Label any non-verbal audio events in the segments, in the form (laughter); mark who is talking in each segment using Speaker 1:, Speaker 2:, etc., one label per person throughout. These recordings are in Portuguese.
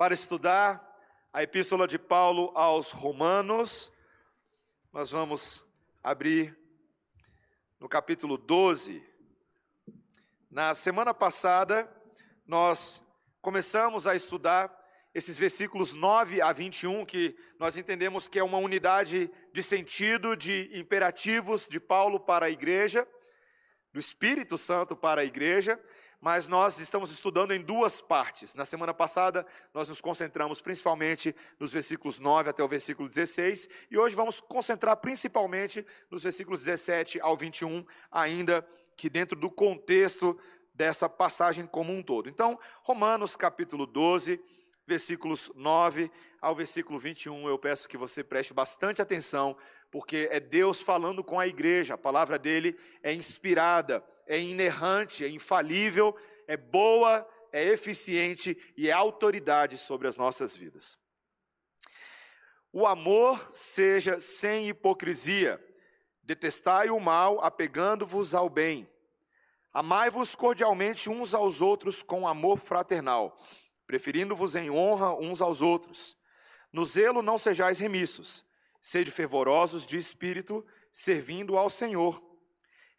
Speaker 1: para estudar a epístola de Paulo aos Romanos. Nós vamos abrir no capítulo 12. Na semana passada, nós começamos a estudar esses versículos 9 a 21, que nós entendemos que é uma unidade de sentido, de imperativos de Paulo para a igreja, do Espírito Santo para a igreja mas nós estamos estudando em duas partes. Na semana passada, nós nos concentramos principalmente nos versículos 9 até o versículo 16, e hoje vamos concentrar principalmente nos versículos 17 ao 21, ainda que dentro do contexto dessa passagem como um todo. Então, Romanos capítulo 12, versículos 9 ao versículo 21, eu peço que você preste bastante atenção, porque é Deus falando com a igreja, a palavra dele é inspirada, é inerrante, é infalível, é boa, é eficiente e é autoridade sobre as nossas vidas. O amor seja sem hipocrisia, detestai o mal, apegando-vos ao bem. Amai-vos cordialmente uns aos outros com amor fraternal, preferindo-vos em honra uns aos outros. No zelo não sejais remissos, sede fervorosos de espírito, servindo ao Senhor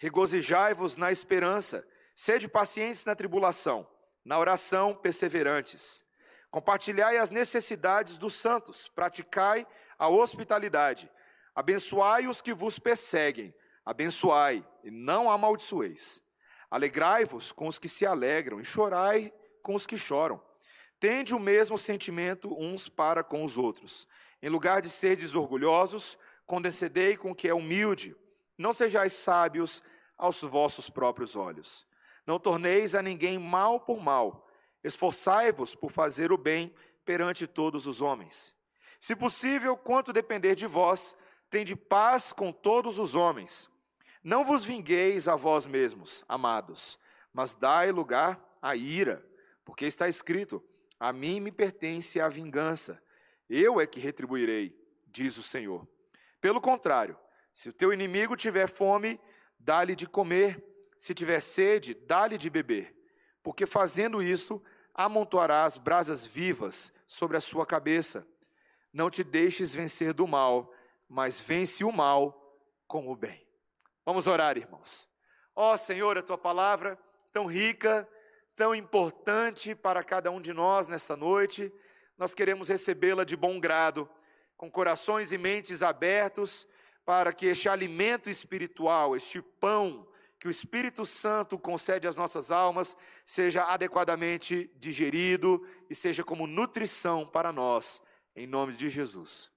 Speaker 1: Regozijai-vos na esperança, sede pacientes na tribulação, na oração perseverantes. Compartilhai as necessidades dos santos, praticai a hospitalidade. Abençoai os que vos perseguem, abençoai e não amaldiçoeis. Alegrai-vos com os que se alegram e chorai com os que choram. Tende o mesmo sentimento uns para com os outros. Em lugar de serdes orgulhosos, condescendei com o que é humilde. Não sejais sábios aos vossos próprios olhos. Não torneis a ninguém mal por mal. Esforçai-vos por fazer o bem perante todos os homens. Se possível, quanto depender de vós, tende paz com todos os homens. Não vos vingueis a vós mesmos, amados, mas dai lugar à ira, porque está escrito: A mim me pertence a vingança, eu é que retribuirei, diz o Senhor. Pelo contrário, se o teu inimigo tiver fome, dá-lhe de comer, se tiver sede, dá-lhe de beber, porque fazendo isso, amontoarás brasas vivas sobre a sua cabeça. Não te deixes vencer do mal, mas vence o mal com o bem. Vamos orar, irmãos. Ó oh, Senhor, a tua palavra tão rica, tão importante para cada um de nós nessa noite, nós queremos recebê-la de bom grado, com corações e mentes abertos para que este alimento espiritual, este pão que o Espírito Santo concede às nossas almas, seja adequadamente digerido e seja como nutrição para nós, em nome de Jesus.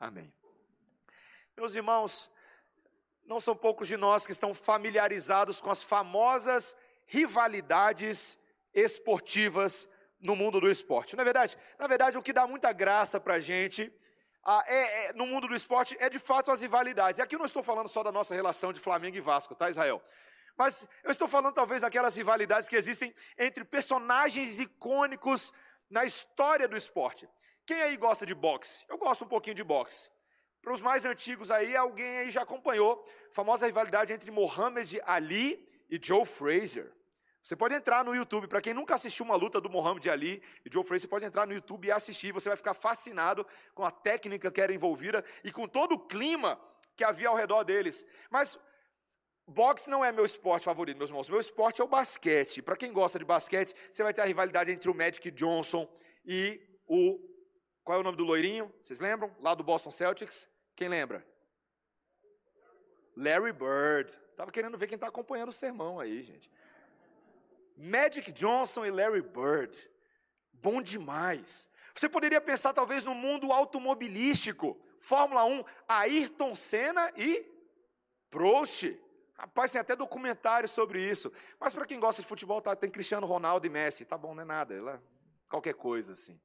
Speaker 1: Amém. Meus irmãos, não são poucos de nós que estão familiarizados com as famosas rivalidades esportivas no mundo do esporte. Na é verdade, na verdade, o que dá muita graça para a gente ah, é, é, no mundo do esporte é de fato as rivalidades. E aqui eu não estou falando só da nossa relação de Flamengo e Vasco, tá, Israel? Mas eu estou falando talvez daquelas rivalidades que existem entre personagens icônicos na história do esporte. Quem aí gosta de boxe? Eu gosto um pouquinho de boxe. Para os mais antigos aí, alguém aí já acompanhou a famosa rivalidade entre Muhammad Ali e Joe Frazier. Você pode entrar no YouTube, para quem nunca assistiu uma luta do Muhammad Ali e Joe Frazier, você pode entrar no YouTube e assistir, você vai ficar fascinado com a técnica que era envolvida e com todo o clima que havia ao redor deles. Mas boxe não é meu esporte favorito, meus irmãos. Meu esporte é o basquete. Para quem gosta de basquete, você vai ter a rivalidade entre o Magic Johnson e o qual é o nome do loirinho? Vocês lembram? Lá do Boston Celtics? Quem lembra? Larry Bird. Tava querendo ver quem está acompanhando o sermão aí, gente. Magic Johnson e Larry Bird. Bom demais. Você poderia pensar talvez no mundo automobilístico. Fórmula 1, Ayrton Senna e Prost. Rapaz, tem até documentário sobre isso. Mas para quem gosta de futebol, tá, tem Cristiano Ronaldo e Messi. Tá bom, não é nada. Ela, qualquer coisa assim.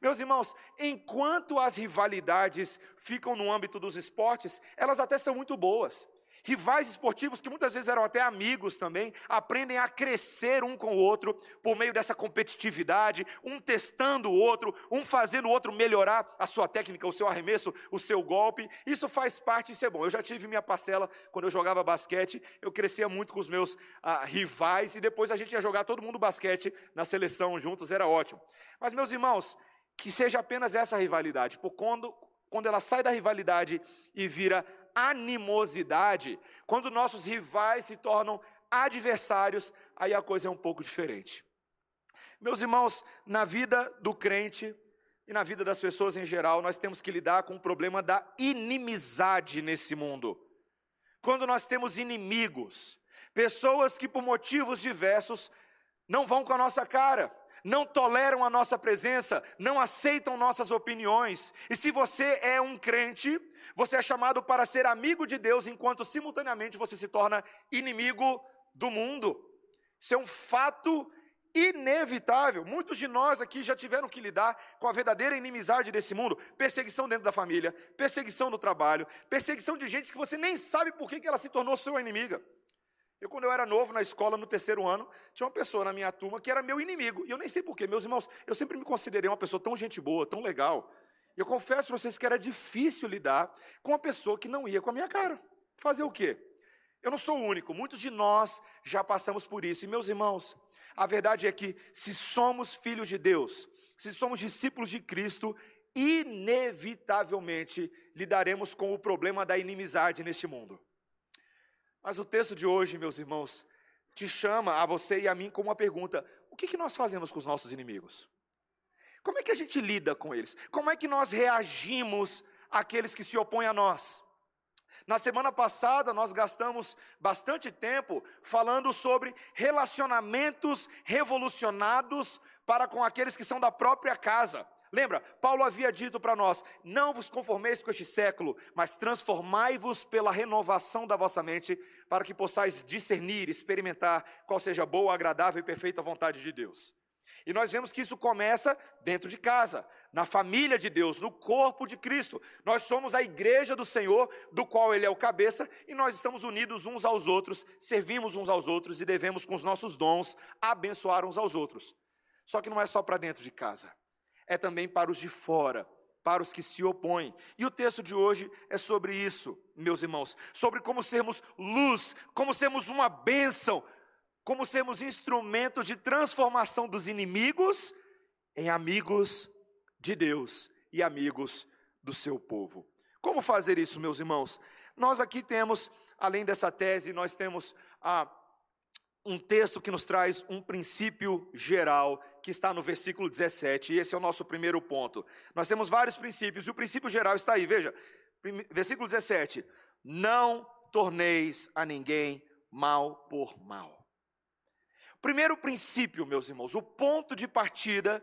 Speaker 1: Meus irmãos, enquanto as rivalidades ficam no âmbito dos esportes, elas até são muito boas rivais esportivos, que muitas vezes eram até amigos também, aprendem a crescer um com o outro por meio dessa competitividade, um testando o outro, um fazendo o outro melhorar a sua técnica, o seu arremesso, o seu golpe. Isso faz parte, isso é bom. Eu já tive minha parcela quando eu jogava basquete, eu crescia muito com os meus ah, rivais e depois a gente ia jogar todo mundo basquete na seleção juntos, era ótimo. Mas, meus irmãos, que seja apenas essa rivalidade, por quando, quando ela sai da rivalidade e vira animosidade, quando nossos rivais se tornam adversários, aí a coisa é um pouco diferente. Meus irmãos, na vida do crente e na vida das pessoas em geral, nós temos que lidar com o problema da inimizade nesse mundo. Quando nós temos inimigos, pessoas que por motivos diversos não vão com a nossa cara, não toleram a nossa presença, não aceitam nossas opiniões. E se você é um crente, você é chamado para ser amigo de Deus, enquanto simultaneamente você se torna inimigo do mundo. Isso é um fato inevitável. Muitos de nós aqui já tiveram que lidar com a verdadeira inimizade desse mundo: perseguição dentro da família, perseguição no trabalho, perseguição de gente que você nem sabe por que ela se tornou sua inimiga. Eu, quando eu era novo na escola, no terceiro ano, tinha uma pessoa na minha turma que era meu inimigo. E eu nem sei porquê, meus irmãos, eu sempre me considerei uma pessoa tão gente boa, tão legal. E eu confesso para vocês que era difícil lidar com uma pessoa que não ia com a minha cara. Fazer o quê? Eu não sou o único, muitos de nós já passamos por isso. E, meus irmãos, a verdade é que, se somos filhos de Deus, se somos discípulos de Cristo, inevitavelmente lidaremos com o problema da inimizade neste mundo. Mas o texto de hoje, meus irmãos, te chama a você e a mim com uma pergunta: o que, que nós fazemos com os nossos inimigos? Como é que a gente lida com eles? Como é que nós reagimos àqueles que se opõem a nós? Na semana passada, nós gastamos bastante tempo falando sobre relacionamentos revolucionados para com aqueles que são da própria casa. Lembra, Paulo havia dito para nós: não vos conformeis com este século, mas transformai-vos pela renovação da vossa mente, para que possais discernir, experimentar qual seja a boa, agradável e perfeita vontade de Deus. E nós vemos que isso começa dentro de casa, na família de Deus, no corpo de Cristo. Nós somos a igreja do Senhor, do qual Ele é o cabeça, e nós estamos unidos uns aos outros, servimos uns aos outros e devemos, com os nossos dons, abençoar uns aos outros. Só que não é só para dentro de casa é também para os de fora, para os que se opõem. E o texto de hoje é sobre isso, meus irmãos, sobre como sermos luz, como sermos uma bênção, como sermos instrumentos de transformação dos inimigos em amigos de Deus e amigos do seu povo. Como fazer isso, meus irmãos? Nós aqui temos, além dessa tese, nós temos a um texto que nos traz um princípio geral, que está no versículo 17, e esse é o nosso primeiro ponto. Nós temos vários princípios, e o princípio geral está aí, veja, versículo 17: Não torneis a ninguém mal por mal. Primeiro princípio, meus irmãos, o ponto de partida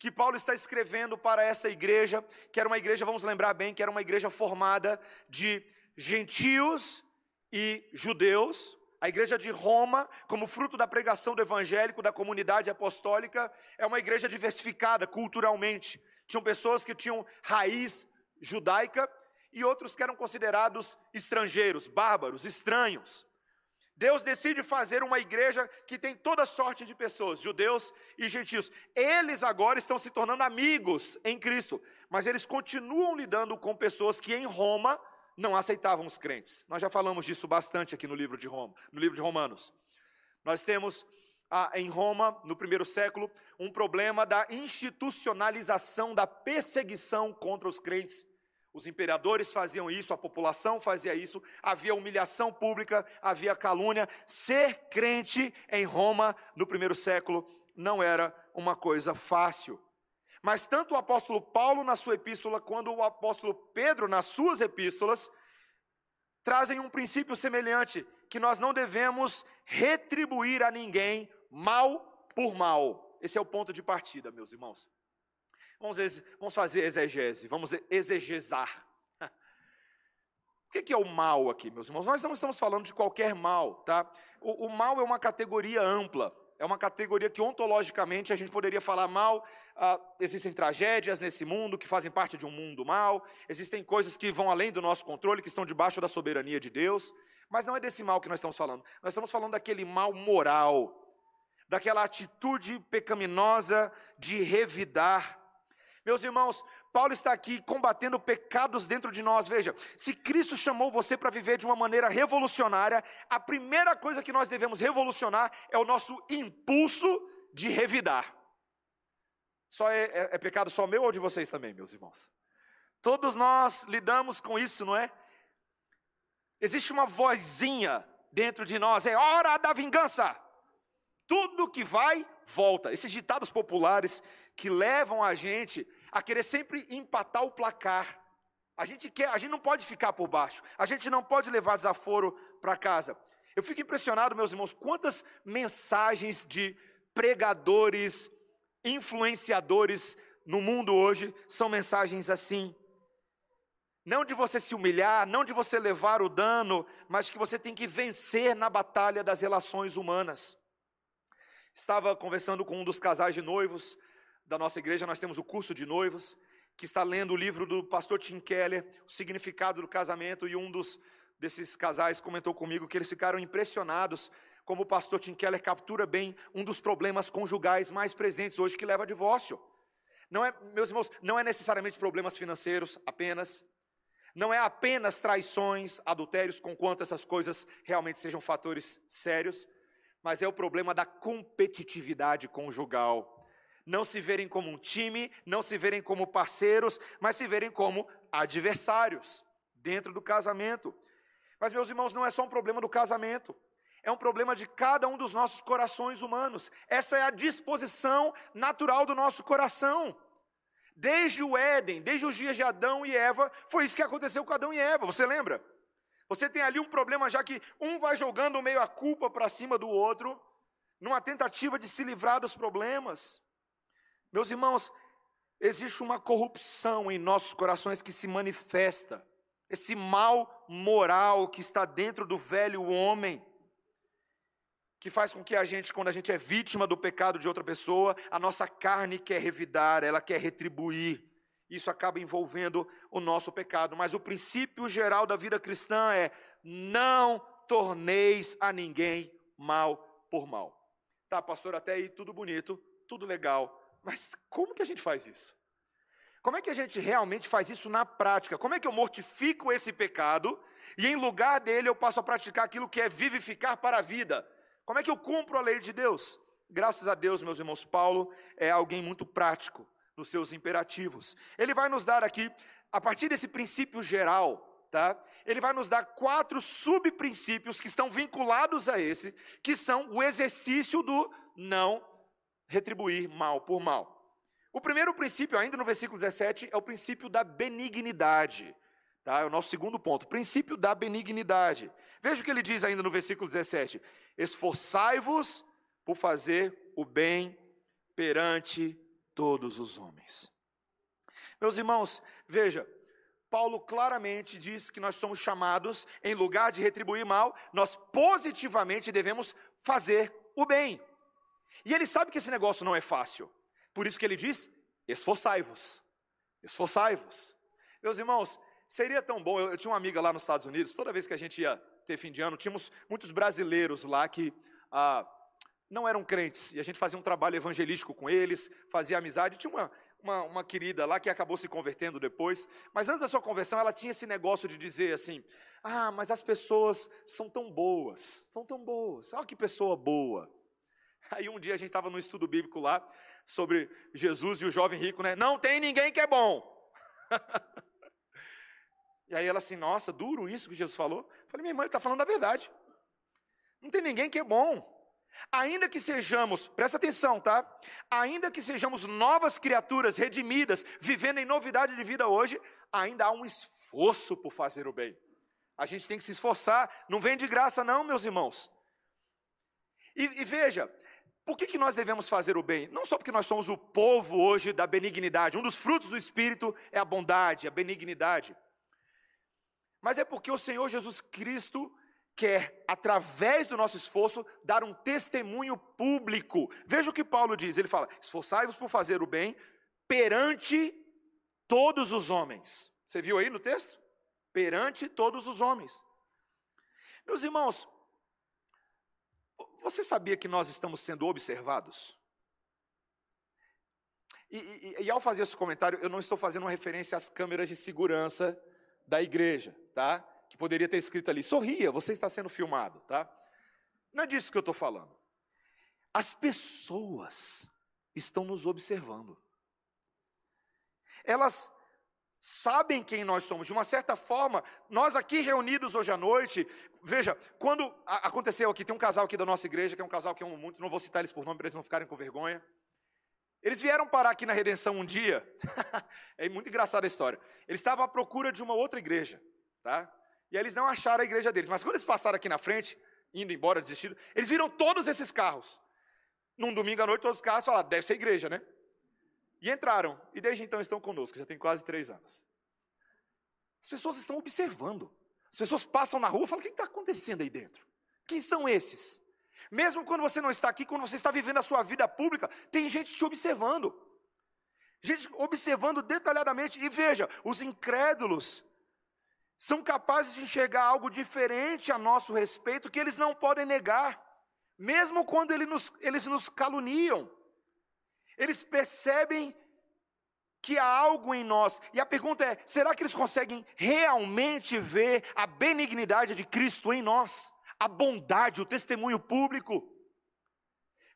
Speaker 1: que Paulo está escrevendo para essa igreja, que era uma igreja, vamos lembrar bem, que era uma igreja formada de gentios e judeus, a igreja de Roma, como fruto da pregação do evangélico, da comunidade apostólica, é uma igreja diversificada culturalmente. Tinham pessoas que tinham raiz judaica e outros que eram considerados estrangeiros, bárbaros, estranhos. Deus decide fazer uma igreja que tem toda sorte de pessoas, judeus e gentios. Eles agora estão se tornando amigos em Cristo, mas eles continuam lidando com pessoas que em Roma não aceitavam os crentes. Nós já falamos disso bastante aqui no livro de Roma, no livro de Romanos. Nós temos ah, em Roma, no primeiro século, um problema da institucionalização da perseguição contra os crentes. Os imperadores faziam isso, a população fazia isso, havia humilhação pública, havia calúnia. Ser crente em Roma no primeiro século não era uma coisa fácil. Mas tanto o apóstolo Paulo na sua epístola, quanto o apóstolo Pedro nas suas epístolas, trazem um princípio semelhante, que nós não devemos retribuir a ninguém mal por mal. Esse é o ponto de partida, meus irmãos. Vamos, vamos fazer exegese, vamos exegesar. (laughs) O que é o mal aqui, meus irmãos? Nós não estamos falando de qualquer mal, tá? O, o mal é uma categoria ampla é uma categoria que ontologicamente a gente poderia falar mal. Ah, existem tragédias nesse mundo que fazem parte de um mundo mal, existem coisas que vão além do nosso controle, que estão debaixo da soberania de Deus, mas não é desse mal que nós estamos falando. Nós estamos falando daquele mal moral, daquela atitude pecaminosa de revidar meus irmãos, Paulo está aqui combatendo pecados dentro de nós. Veja, se Cristo chamou você para viver de uma maneira revolucionária, a primeira coisa que nós devemos revolucionar é o nosso impulso de revidar. Só é, é, é pecado só meu ou de vocês também, meus irmãos? Todos nós lidamos com isso, não é? Existe uma vozinha dentro de nós, é hora da vingança. Tudo que vai, volta. Esses ditados populares que levam a gente a querer sempre empatar o placar. A gente quer, a gente não pode ficar por baixo. A gente não pode levar desaforo para casa. Eu fico impressionado, meus irmãos, quantas mensagens de pregadores, influenciadores no mundo hoje são mensagens assim. Não de você se humilhar, não de você levar o dano, mas que você tem que vencer na batalha das relações humanas. Estava conversando com um dos casais de noivos da nossa igreja, nós temos o curso de noivos, que está lendo o livro do pastor Tim Keller, o significado do casamento, e um dos desses casais comentou comigo que eles ficaram impressionados como o pastor Tim Keller captura bem um dos problemas conjugais mais presentes hoje que leva a divórcio. Não é, meus irmãos, não é necessariamente problemas financeiros apenas, não é apenas traições, adultérios, conquanto essas coisas realmente sejam fatores sérios, mas é o problema da competitividade conjugal. Não se verem como um time, não se verem como parceiros, mas se verem como adversários dentro do casamento. Mas, meus irmãos, não é só um problema do casamento, é um problema de cada um dos nossos corações humanos. Essa é a disposição natural do nosso coração. Desde o Éden, desde os dias de Adão e Eva, foi isso que aconteceu com Adão e Eva, você lembra? Você tem ali um problema já que um vai jogando meio a culpa para cima do outro, numa tentativa de se livrar dos problemas. Meus irmãos, existe uma corrupção em nossos corações que se manifesta esse mal moral que está dentro do velho homem, que faz com que a gente, quando a gente é vítima do pecado de outra pessoa, a nossa carne quer revidar, ela quer retribuir. Isso acaba envolvendo o nosso pecado. Mas o princípio geral da vida cristã é: não torneis a ninguém mal por mal. Tá, pastor, até aí tudo bonito, tudo legal. Mas como que a gente faz isso? Como é que a gente realmente faz isso na prática? Como é que eu mortifico esse pecado e em lugar dele eu passo a praticar aquilo que é vivificar para a vida? Como é que eu cumpro a lei de Deus? Graças a Deus, meus irmãos, Paulo é alguém muito prático nos seus imperativos. Ele vai nos dar aqui, a partir desse princípio geral, tá? Ele vai nos dar quatro subprincípios que estão vinculados a esse, que são o exercício do não retribuir mal por mal. O primeiro princípio, ainda no versículo 17, é o princípio da benignidade. Tá? É o nosso segundo ponto, princípio da benignidade. Veja o que ele diz ainda no versículo 17: Esforçai-vos por fazer o bem perante todos os homens. Meus irmãos, veja, Paulo claramente diz que nós somos chamados, em lugar de retribuir mal, nós positivamente devemos fazer o bem. E ele sabe que esse negócio não é fácil. Por isso que ele diz: esforçai-vos. Esforçai-vos. Meus irmãos, seria tão bom. Eu, eu, tinha uma amiga lá nos Estados Unidos, toda vez que a gente ia ter fim de ano, tínhamos muitos brasileiros lá que ah, não eram crentes. E a gente fazia um trabalho evangelístico com eles, fazia amizade. Tinha uma, uma, uma, querida lá que acabou se convertendo depois, mas antes da sua conversão, ela tinha esse negócio de dizer assim: Ah, mas as pessoas são tão boas, são tão boas, olha que pessoa boa. Aí um dia a gente estava no estudo bíblico lá sobre Jesus e o jovem rico, né? Não tem ninguém que é bom. (laughs) e aí ela assim, nossa, duro isso que Jesus falou. Eu falei, minha irmã, ele está falando a verdade. Não tem ninguém que é bom. Ainda que sejamos, presta atenção, tá? Ainda que sejamos novas criaturas redimidas, vivendo em novidade de vida hoje, ainda há um esforço por fazer o bem. A gente tem que se esforçar, não vem de graça, não, meus irmãos. E, e veja, por que, que nós devemos fazer o bem? Não só porque nós somos o povo hoje da benignidade, um dos frutos do Espírito é a bondade, a benignidade, mas é porque o Senhor Jesus Cristo quer, através do nosso esforço, dar um testemunho público. Veja o que Paulo diz: ele fala, esforçai-vos por fazer o bem perante todos os homens. Você viu aí no texto? Perante todos os homens. Meus irmãos, você sabia que nós estamos sendo observados? E, e, e, ao fazer esse comentário, eu não estou fazendo uma referência às câmeras de segurança da igreja, tá? Que poderia ter escrito ali, sorria, você está sendo filmado, tá? Não é disso que eu estou falando. As pessoas estão nos observando. elas sabem quem nós somos. De uma certa forma, nós aqui reunidos hoje à noite, veja, quando aconteceu aqui, tem um casal aqui da nossa igreja, que é um casal que eu amo muito, não vou citar eles por nome para eles não ficarem com vergonha. Eles vieram parar aqui na Redenção um dia, (laughs) é muito engraçada a história. Eles estavam à procura de uma outra igreja, tá? E aí eles não acharam a igreja deles, mas quando eles passaram aqui na frente, indo embora, desistindo, eles viram todos esses carros. Num domingo à noite, todos os carros falaram, deve ser igreja, né? E entraram. E desde então estão conosco, já tem quase três anos. As pessoas estão observando. As pessoas passam na rua e falam: o que está acontecendo aí dentro? Quem são esses? Mesmo quando você não está aqui, quando você está vivendo a sua vida pública, tem gente te observando. Gente observando detalhadamente. E veja, os incrédulos são capazes de enxergar algo diferente a nosso respeito que eles não podem negar, mesmo quando eles nos, eles nos caluniam eles percebem que há algo em nós. E a pergunta é: será que eles conseguem realmente ver a benignidade de Cristo em nós? A bondade, o testemunho público?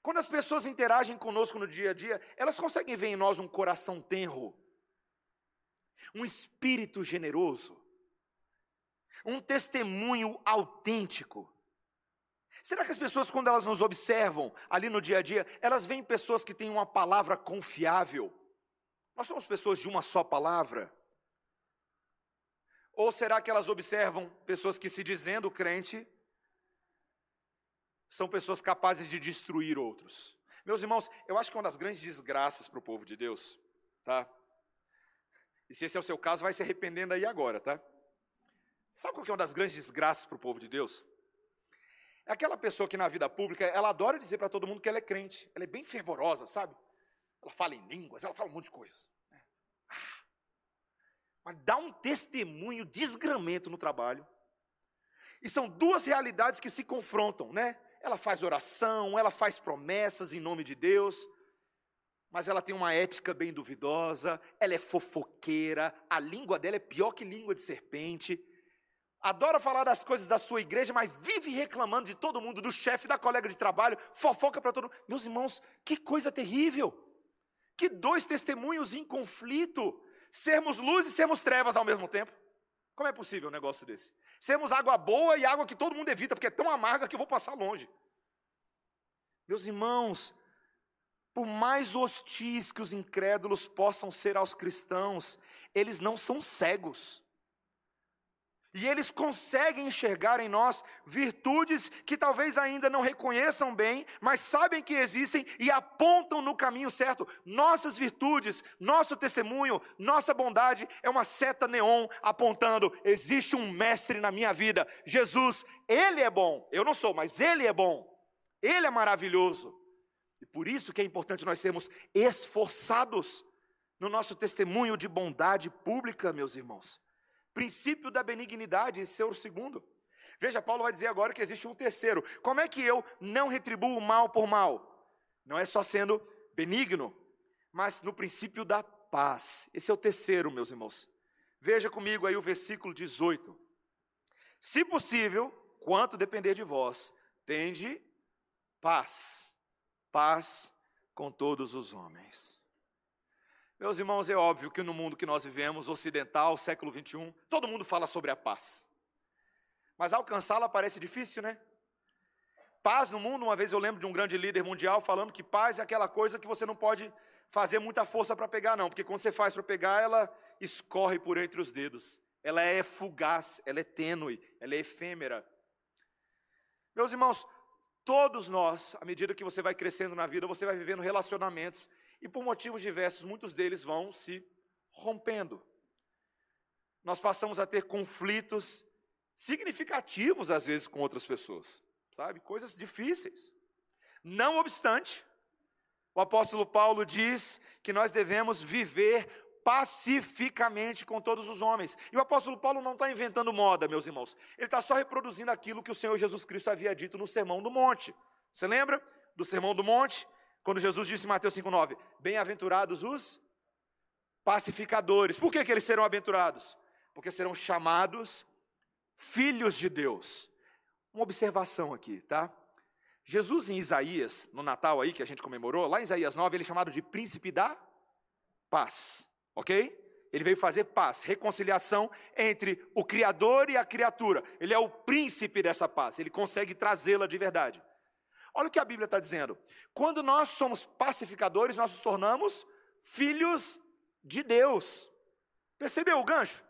Speaker 1: Quando as pessoas interagem conosco no dia a dia, elas conseguem ver em nós um coração tenro, um espírito generoso, um testemunho autêntico. Será que as pessoas, quando elas nos observam ali no dia a dia, elas veem pessoas que têm uma palavra confiável? Nós somos pessoas de uma só palavra? Ou será que elas observam pessoas que, se dizendo crente, são pessoas capazes de destruir outros? Meus irmãos, eu acho que uma das grandes desgraças para o povo de Deus, tá? E se esse é o seu caso, vai se arrependendo aí agora, tá? Sabe qual é uma das grandes desgraças para o povo de Deus? É aquela pessoa que na vida pública, ela adora dizer para todo mundo que ela é crente. Ela é bem fervorosa, sabe? Ela fala em línguas, ela fala um monte de coisa. Né? Ah, mas dá um testemunho desgramento no trabalho. E são duas realidades que se confrontam, né? Ela faz oração, ela faz promessas em nome de Deus, mas ela tem uma ética bem duvidosa, ela é fofoqueira, a língua dela é pior que língua de serpente adora falar das coisas da sua igreja, mas vive reclamando de todo mundo, do chefe, da colega de trabalho, fofoca para todo mundo. Meus irmãos, que coisa terrível! Que dois testemunhos em conflito, sermos luz e sermos trevas ao mesmo tempo. Como é possível um negócio desse? Sermos água boa e água que todo mundo evita, porque é tão amarga que eu vou passar longe. Meus irmãos, por mais hostis que os incrédulos possam ser aos cristãos, eles não são cegos. E eles conseguem enxergar em nós virtudes que talvez ainda não reconheçam bem, mas sabem que existem e apontam no caminho certo. Nossas virtudes, nosso testemunho, nossa bondade é uma seta neon apontando: existe um mestre na minha vida. Jesus, ele é bom. Eu não sou, mas ele é bom. Ele é maravilhoso. E por isso que é importante nós sermos esforçados no nosso testemunho de bondade pública, meus irmãos. Princípio da benignidade, esse é o segundo. Veja, Paulo vai dizer agora que existe um terceiro. Como é que eu não retribuo mal por mal? Não é só sendo benigno, mas no princípio da paz. Esse é o terceiro, meus irmãos. Veja comigo aí o versículo 18. Se possível, quanto depender de vós, tende paz, paz com todos os homens. Meus irmãos, é óbvio que no mundo que nós vivemos, ocidental, século 21, todo mundo fala sobre a paz. Mas alcançá-la parece difícil, né? Paz no mundo, uma vez eu lembro de um grande líder mundial falando que paz é aquela coisa que você não pode fazer muita força para pegar, não, porque quando você faz para pegar, ela escorre por entre os dedos. Ela é fugaz, ela é tênue, ela é efêmera. Meus irmãos, todos nós, à medida que você vai crescendo na vida, você vai vivendo relacionamentos e por motivos diversos, muitos deles vão se rompendo. Nós passamos a ter conflitos significativos, às vezes, com outras pessoas, sabe? Coisas difíceis. Não obstante, o apóstolo Paulo diz que nós devemos viver pacificamente com todos os homens. E o apóstolo Paulo não está inventando moda, meus irmãos. Ele está só reproduzindo aquilo que o Senhor Jesus Cristo havia dito no Sermão do Monte. Você lembra do Sermão do Monte? Quando Jesus disse em Mateus 5,9: Bem-aventurados os pacificadores. Por que, que eles serão aventurados? Porque serão chamados filhos de Deus. Uma observação aqui, tá? Jesus em Isaías, no Natal aí que a gente comemorou, lá em Isaías 9, ele é chamado de príncipe da paz. Ok? Ele veio fazer paz, reconciliação entre o Criador e a criatura. Ele é o príncipe dessa paz, ele consegue trazê-la de verdade. Olha o que a Bíblia está dizendo. Quando nós somos pacificadores, nós nos tornamos filhos de Deus. Percebeu o gancho?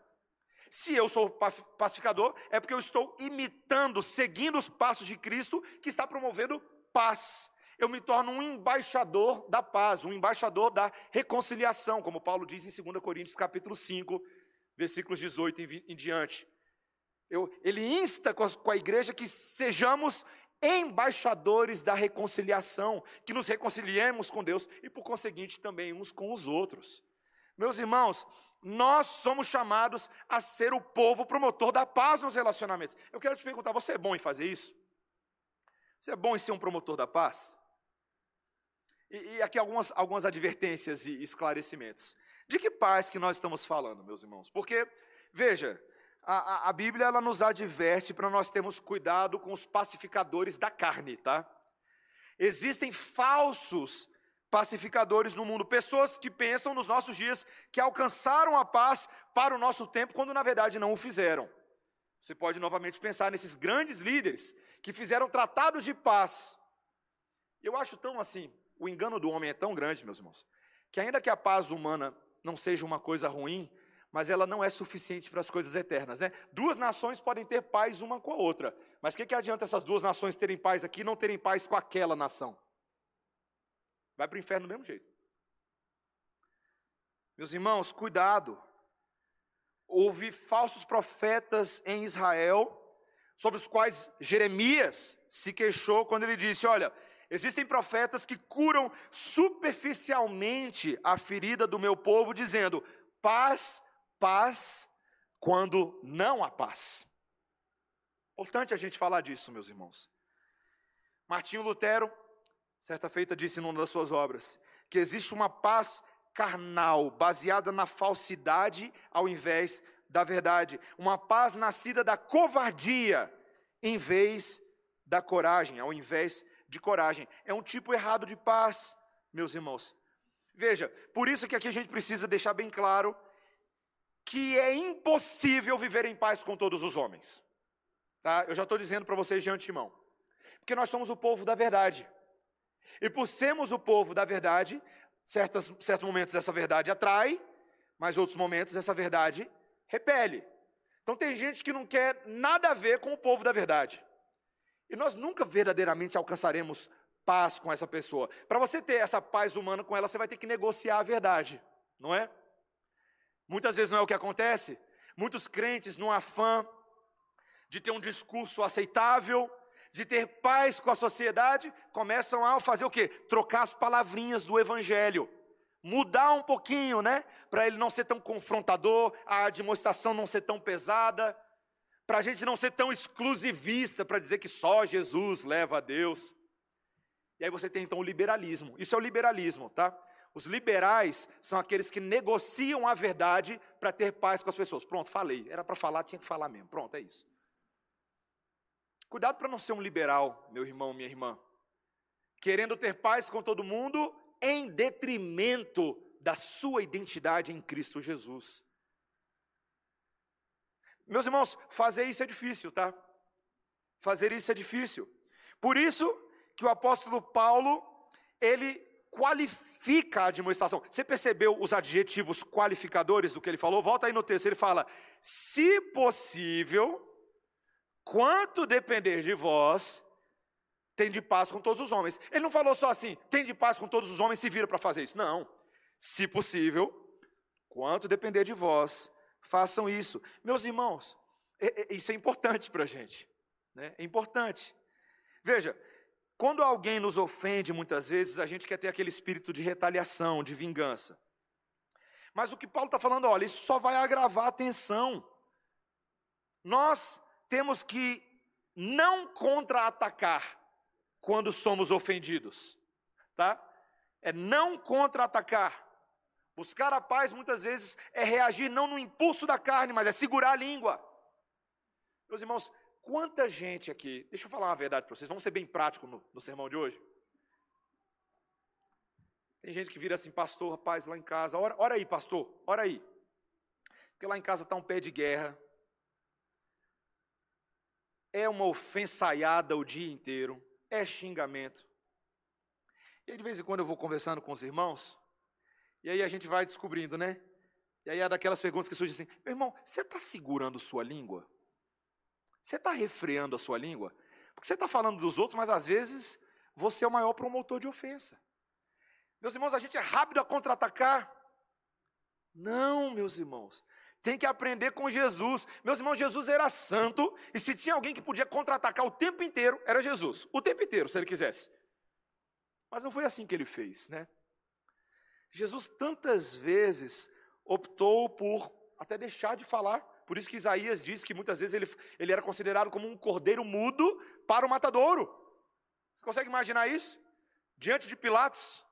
Speaker 1: Se eu sou pacificador, é porque eu estou imitando, seguindo os passos de Cristo, que está promovendo paz eu me torno um embaixador da paz, um embaixador da reconciliação, como Paulo diz em 2 Coríntios capítulo 5, versículos 18 em, diante. Eu, ele insta com a, com a igreja que sejamos embaixadores da reconciliação, que nos reconciliemos com Deus e, por conseguinte, também uns com os outros. Meus irmãos, nós somos chamados a ser o povo promotor da paz nos relacionamentos. Eu quero te perguntar: você é bom em fazer isso? Você é bom em ser um promotor da paz? E, e aqui algumas, algumas advertências e esclarecimentos. De que paz que nós estamos falando, meus irmãos? Porque, veja, a, a, Bíblia ela nos adverte para nós termos cuidado com os pacificadores da carne, tá? Existem falsos pacificadores no mundo, pessoas que pensam nos nossos dias que alcançaram a paz para o nosso tempo, quando na verdade não o fizeram. Você pode novamente pensar nesses grandes líderes que fizeram tratados de paz. Eu acho tão assim, o engano do homem é tão grande, meus irmãos, que ainda que a paz humana não seja uma coisa ruim, mas ela não é suficiente para as coisas eternas. Né? Duas nações podem ter paz uma com a outra, mas o que, que adianta essas duas nações terem paz aqui e não terem paz com aquela nação? Vai para o inferno do mesmo jeito. Meus irmãos, cuidado. Houve falsos profetas em Israel, sobre os quais Jeremias se queixou quando ele disse: Olha, Existem profetas que curam superficialmente a ferida do meu povo, dizendo paz, paz, quando não há paz. Importante a gente falar disso, meus irmãos. Martinho Lutero, certa feita, disse numa das suas obras que existe uma paz carnal, baseada na falsidade ao invés da verdade, uma paz nascida da covardia em vez da coragem, ao invés de coragem. É um tipo errado de paz, meus irmãos. Veja, por isso que aqui a gente precisa deixar bem claro que é impossível viver em paz com todos os homens. Tá? Eu já estou dizendo para vocês de antemão. Porque nós somos o povo da verdade. E por sermos o povo da verdade, certos, certos momentos essa verdade atrai, mas outros momentos essa verdade repele. Então tem gente que não quer nada a ver com o povo da verdade. E nós nunca verdadeiramente alcançaremos paz com essa pessoa. Para você ter essa paz humana com ela, você vai ter que negociar a verdade, não é? Muitas vezes não é o que acontece. Muitos crentes, no afã de ter um discurso aceitável, de ter paz com a sociedade, começam a fazer o quê? Trocar as palavrinhas do evangelho. Mudar um pouquinho, né? Para ele não ser tão confrontador, a demonstração não ser tão pesada para a gente não ser tão exclusivista para dizer que só Jesus leva a Deus. E aí você tem então o liberalismo. Isso é o liberalismo, tá? Os liberais são aqueles que negociam a verdade para ter paz com as pessoas. Pronto, falei. Era para falar, tinha que falar mesmo. Pronto, é isso. Cuidado para não ser um liberal, meu irmão, minha irmã. Querendo ter paz com todo mundo em detrimento da sua identidade em Cristo Jesus. Meus irmãos, fazer isso é difícil, tá? Fazer isso é difícil. Por isso que o apóstolo Paulo, ele qualifica a administração. Você percebeu os adjetivos qualificadores do que ele falou? Volta aí no texto, ele fala: se possível, quanto depender de vós, tem de paz com todos os homens. Ele não falou só assim, tem de paz com todos os homens, se vira para fazer isso. Não. Se possível, quanto depender de vós, façam isso. Meus irmãos, é, é, isso é importante para a gente. Né? É importante. Veja, quando alguém nos ofende, muitas vezes, a gente quer ter aquele espírito de retaliação, de vingança. Mas o que Paulo está falando, olha, isso só vai agravar a tensão. Nós temos que não contra-atacar quando somos ofendidos, tá? É não contra-atacar. Buscar a paz muitas vezes é reagir não no impulso da carne, mas é segurar a língua. Meus irmãos, quanta gente aqui, deixa eu falar uma verdade para vocês, vamos ser bem práticos no, no sermão de hoje. Tem gente que vira assim, pastor, rapaz, lá em casa, ora, ora aí, pastor, ora aí. Porque lá em casa está um pé de guerra. É uma ofensaiada o dia inteiro. É xingamento. E aí, de vez em quando eu vou conversando com os irmãos, e aí a gente vai descobrindo, né? E aí é daquelas perguntas que surgem assim: meu irmão, você está segurando sua língua? Você está refreando a sua língua? Porque você está falando dos outros, mas às vezes você é o maior promotor de ofensa. Meus irmãos, a gente é rápido a contra-atacar. Não, meus irmãos. Tem que aprender com Jesus. Meus irmãos, Jesus era santo, e se tinha alguém que podia contra-atacar o tempo inteiro, era Jesus. O tempo inteiro, se ele quisesse. Mas não foi assim que ele fez, né? Jesus tantas vezes optou por até deixar de falar. Por isso que Isaías diz que muitas vezes ele, ele era considerado como um cordeiro mudo para o matadouro. Você consegue imaginar isso? Diante de Pilatos,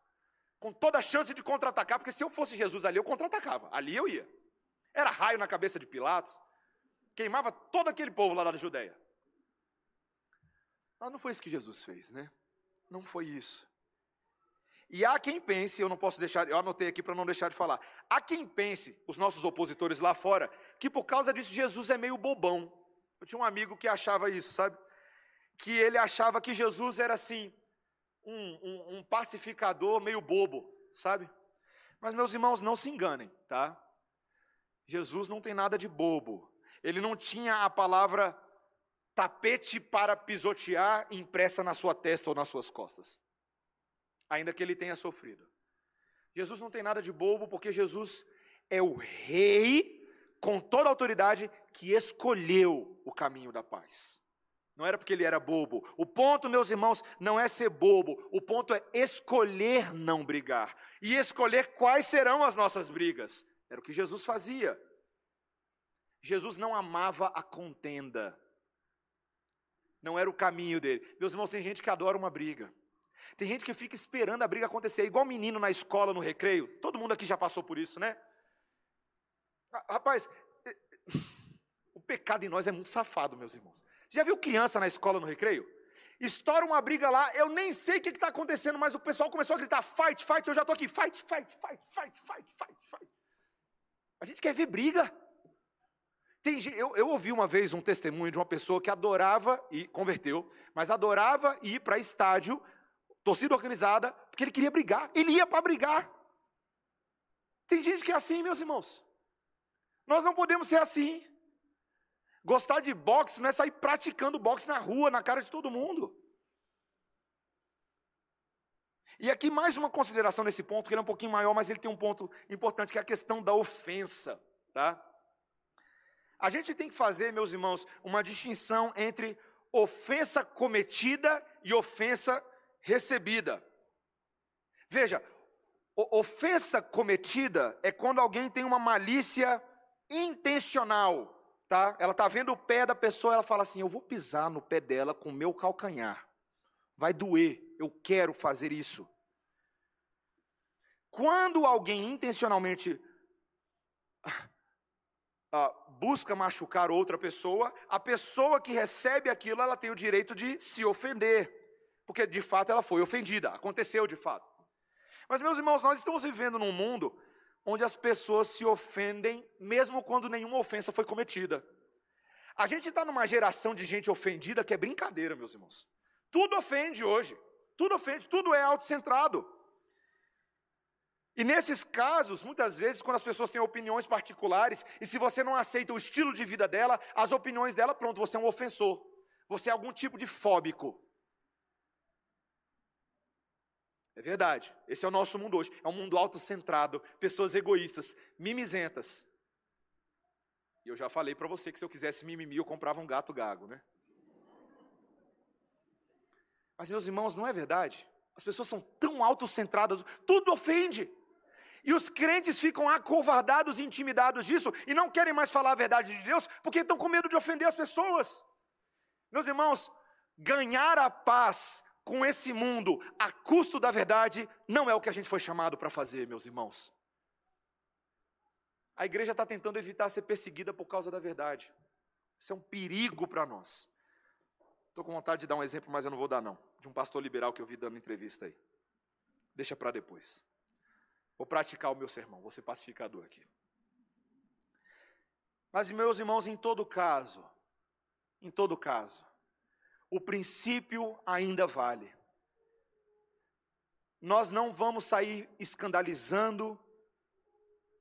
Speaker 1: com toda a chance de contra-atacar, porque se eu fosse Jesus ali, eu contra-atacava. Ali eu ia. Era raio na cabeça de Pilatos, queimava todo aquele povo lá da Judéia. Mas não foi isso que Jesus fez, né? Não foi isso. E há quem pense, eu não posso deixar, eu anotei aqui para não deixar de falar. Há quem pense, os nossos opositores lá fora, que por causa disso Jesus é meio bobão. Eu tinha um amigo que achava isso, sabe? Que ele achava que Jesus era assim, um, um, um pacificador meio bobo, sabe? Mas meus irmãos, não se enganem, tá? Jesus não tem nada de bobo. Ele não tinha a palavra tapete para pisotear impressa na sua testa ou nas suas costas ainda que ele tenha sofrido. Jesus não tem nada de bobo, porque Jesus é o rei com toda a autoridade que escolheu o caminho da paz. Não era porque ele era bobo. O ponto, meus irmãos, não é ser bobo. O ponto é escolher não brigar. E escolher quais serão as nossas brigas. Era o que Jesus fazia. Jesus não amava a contenda. Não era o caminho dele. Meus irmãos, tem gente que adora uma briga. Tem gente que fica esperando a briga acontecer, igual menino na escola, no recreio. Todo mundo aqui já passou por isso, né? Ah, rapaz, o pecado em nós é muito safado, meus irmãos. Já viu criança na escola, no recreio? Estoura uma briga lá, eu nem sei o que está acontecendo, mas o pessoal começou a gritar: fight, fight, eu já estou aqui, fight, fight, fight, fight, fight, fight, fight. A gente quer ver briga. Tem, eu, eu ouvi uma vez um testemunho de uma pessoa que adorava e converteu, mas adorava ir para estádio torcida organizada, porque ele queria brigar. Ele ia para brigar. Tem gente que é assim, meus irmãos. Nós não podemos ser assim. Gostar de boxe não é sair praticando boxe na rua, na cara de todo mundo. E aqui mais uma consideração nesse ponto, que ele é um pouquinho maior, mas ele tem um ponto importante, que é a questão da ofensa, tá? A gente tem que fazer, meus irmãos, uma distinção entre ofensa cometida e ofensa recebida. Veja, ofensa cometida é quando alguém tem uma malícia intencional, tá? Ela tá vendo o pé da pessoa, ela fala assim: "Eu vou pisar no pé dela com o meu calcanhar. Vai doer. Eu quero fazer isso." Quando alguém intencionalmente ah, busca machucar outra pessoa, a pessoa que recebe aquilo, ela tem o direito de se ofender porque de fato ela foi ofendida, aconteceu de fato. Mas, meus irmãos, nós estamos vivendo num mundo onde as pessoas se ofendem, mesmo quando nenhuma ofensa foi cometida. A gente está numa geração de gente ofendida que é brincadeira, meus irmãos. Tudo ofende hoje, tudo ofende, tudo é autocentrado. E nesses casos, muitas vezes, quando as pessoas têm opiniões particulares, e se você não aceita o estilo de vida dela, as opiniões dela, pronto, você é um ofensor. Você é algum tipo de fóbico. É verdade. Esse é o nosso mundo hoje. É um mundo autocentrado, pessoas egoístas, mimizentas. E eu já falei para você que se eu quisesse mimimi, eu comprava um gato gago, né? Mas, meus irmãos, não é verdade. As pessoas são tão autocentradas, tudo ofende. E os crentes ficam acovardados e intimidados disso e não querem mais falar a verdade de Deus porque estão com medo de ofender as pessoas. Meus irmãos, ganhar a paz com esse mundo a custo da verdade não é o que a gente foi chamado para fazer, meus irmãos. A igreja está tentando evitar ser perseguida por causa da verdade. Isso é um perigo para nós. Estou com vontade de dar um exemplo, mas eu não vou dar não. De um pastor liberal que eu vi dando entrevista aí. Deixa para depois. Vou praticar o meu sermão, vou ser pacificador aqui. Mas, meus irmãos, em todo caso, em todo caso, o princípio ainda vale. Nós não vamos sair escandalizando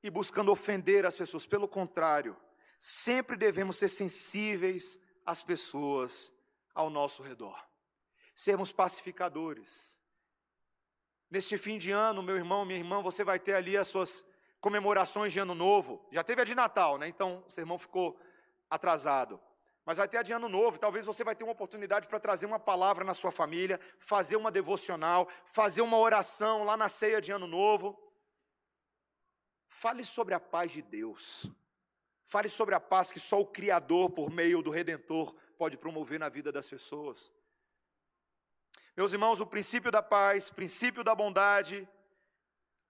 Speaker 1: e buscando ofender as pessoas, pelo contrário, sempre devemos ser sensíveis às pessoas ao nosso redor, sermos pacificadores. Neste fim de ano, meu irmão, minha irmã, você vai ter ali as suas comemorações de ano novo. Já teve a de Natal, né? Então o sermão ficou atrasado. Mas vai ter a de ano novo, talvez você vai ter uma oportunidade para trazer uma palavra na sua família, fazer uma devocional, fazer uma oração lá na ceia de ano novo. Fale sobre a paz de Deus. Fale sobre a paz que só o Criador, por meio do Redentor, pode promover na vida das pessoas. Meus irmãos, o princípio da paz, princípio da bondade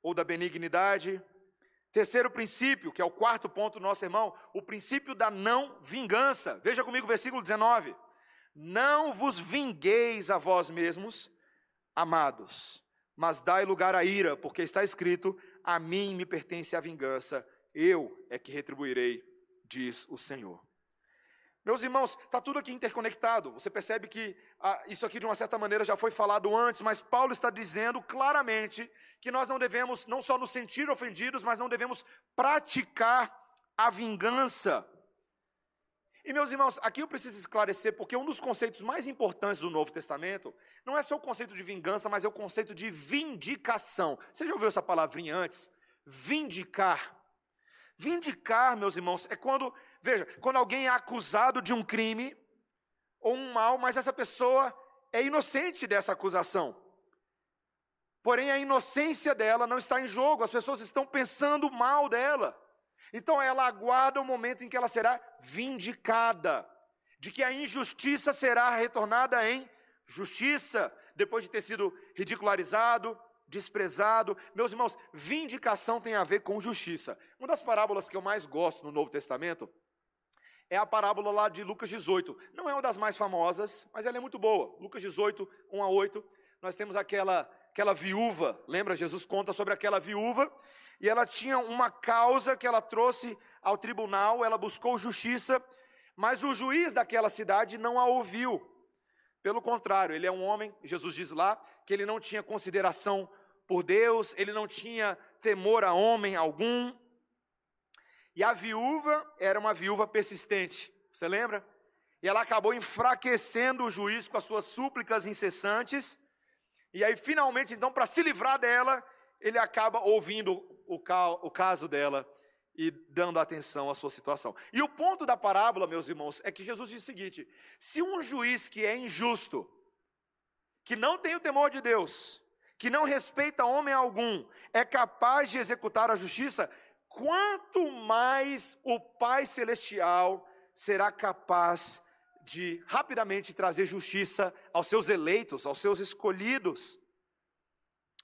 Speaker 1: ou da benignidade, Terceiro princípio, que é o quarto ponto do nosso irmão, o princípio da não vingança. Veja comigo o versículo 19. Não vos vingueis a vós mesmos, amados, mas dai lugar à ira, porque está escrito: a mim me pertence a vingança, eu é que retribuirei, diz o Senhor. Meus irmãos, está tudo aqui interconectado. Você percebe que ah, isso aqui, de uma certa maneira, já foi falado antes, mas Paulo está dizendo claramente que nós não devemos não só nos sentir ofendidos, mas não devemos praticar a vingança. E, meus irmãos, aqui eu preciso esclarecer, porque um dos conceitos mais importantes do Novo Testamento não é só o conceito de vingança, mas é o conceito de vindicação. Você já ouviu essa palavrinha antes? Vindicar. Vindicar, meus irmãos, é quando Veja, quando alguém é acusado de um crime ou um mal, mas essa pessoa é inocente dessa acusação. Porém, a inocência dela não está em jogo, as pessoas estão pensando mal dela. Então, ela aguarda o momento em que ela será vindicada, de que a injustiça será retornada em justiça, depois de ter sido ridicularizado, desprezado. Meus irmãos, vindicação tem a ver com justiça. Uma das parábolas que eu mais gosto no Novo Testamento é a parábola lá de Lucas 18. Não é uma das mais famosas, mas ela é muito boa. Lucas 18, 1 a 8. Nós temos aquela, aquela viúva, lembra? Jesus conta sobre aquela viúva, e ela tinha uma causa que ela trouxe ao tribunal, ela buscou justiça, mas o juiz daquela cidade não a ouviu. Pelo contrário, ele é um homem, Jesus diz lá, que ele não tinha consideração por Deus, ele não tinha temor a homem algum, e a viúva era uma viúva persistente, você lembra? E ela acabou enfraquecendo o juiz com as suas súplicas incessantes. E aí, finalmente, então, para se livrar dela, ele acaba ouvindo o, o caso dela e dando atenção à sua situação. E o ponto da parábola, meus irmãos, é que Jesus diz o seguinte: se um juiz que é injusto, que não tem o temor de Deus, que não respeita homem algum, é capaz de executar a justiça, quanto mais o Pai Celestial será capaz de rapidamente trazer justiça aos seus eleitos, aos seus escolhidos,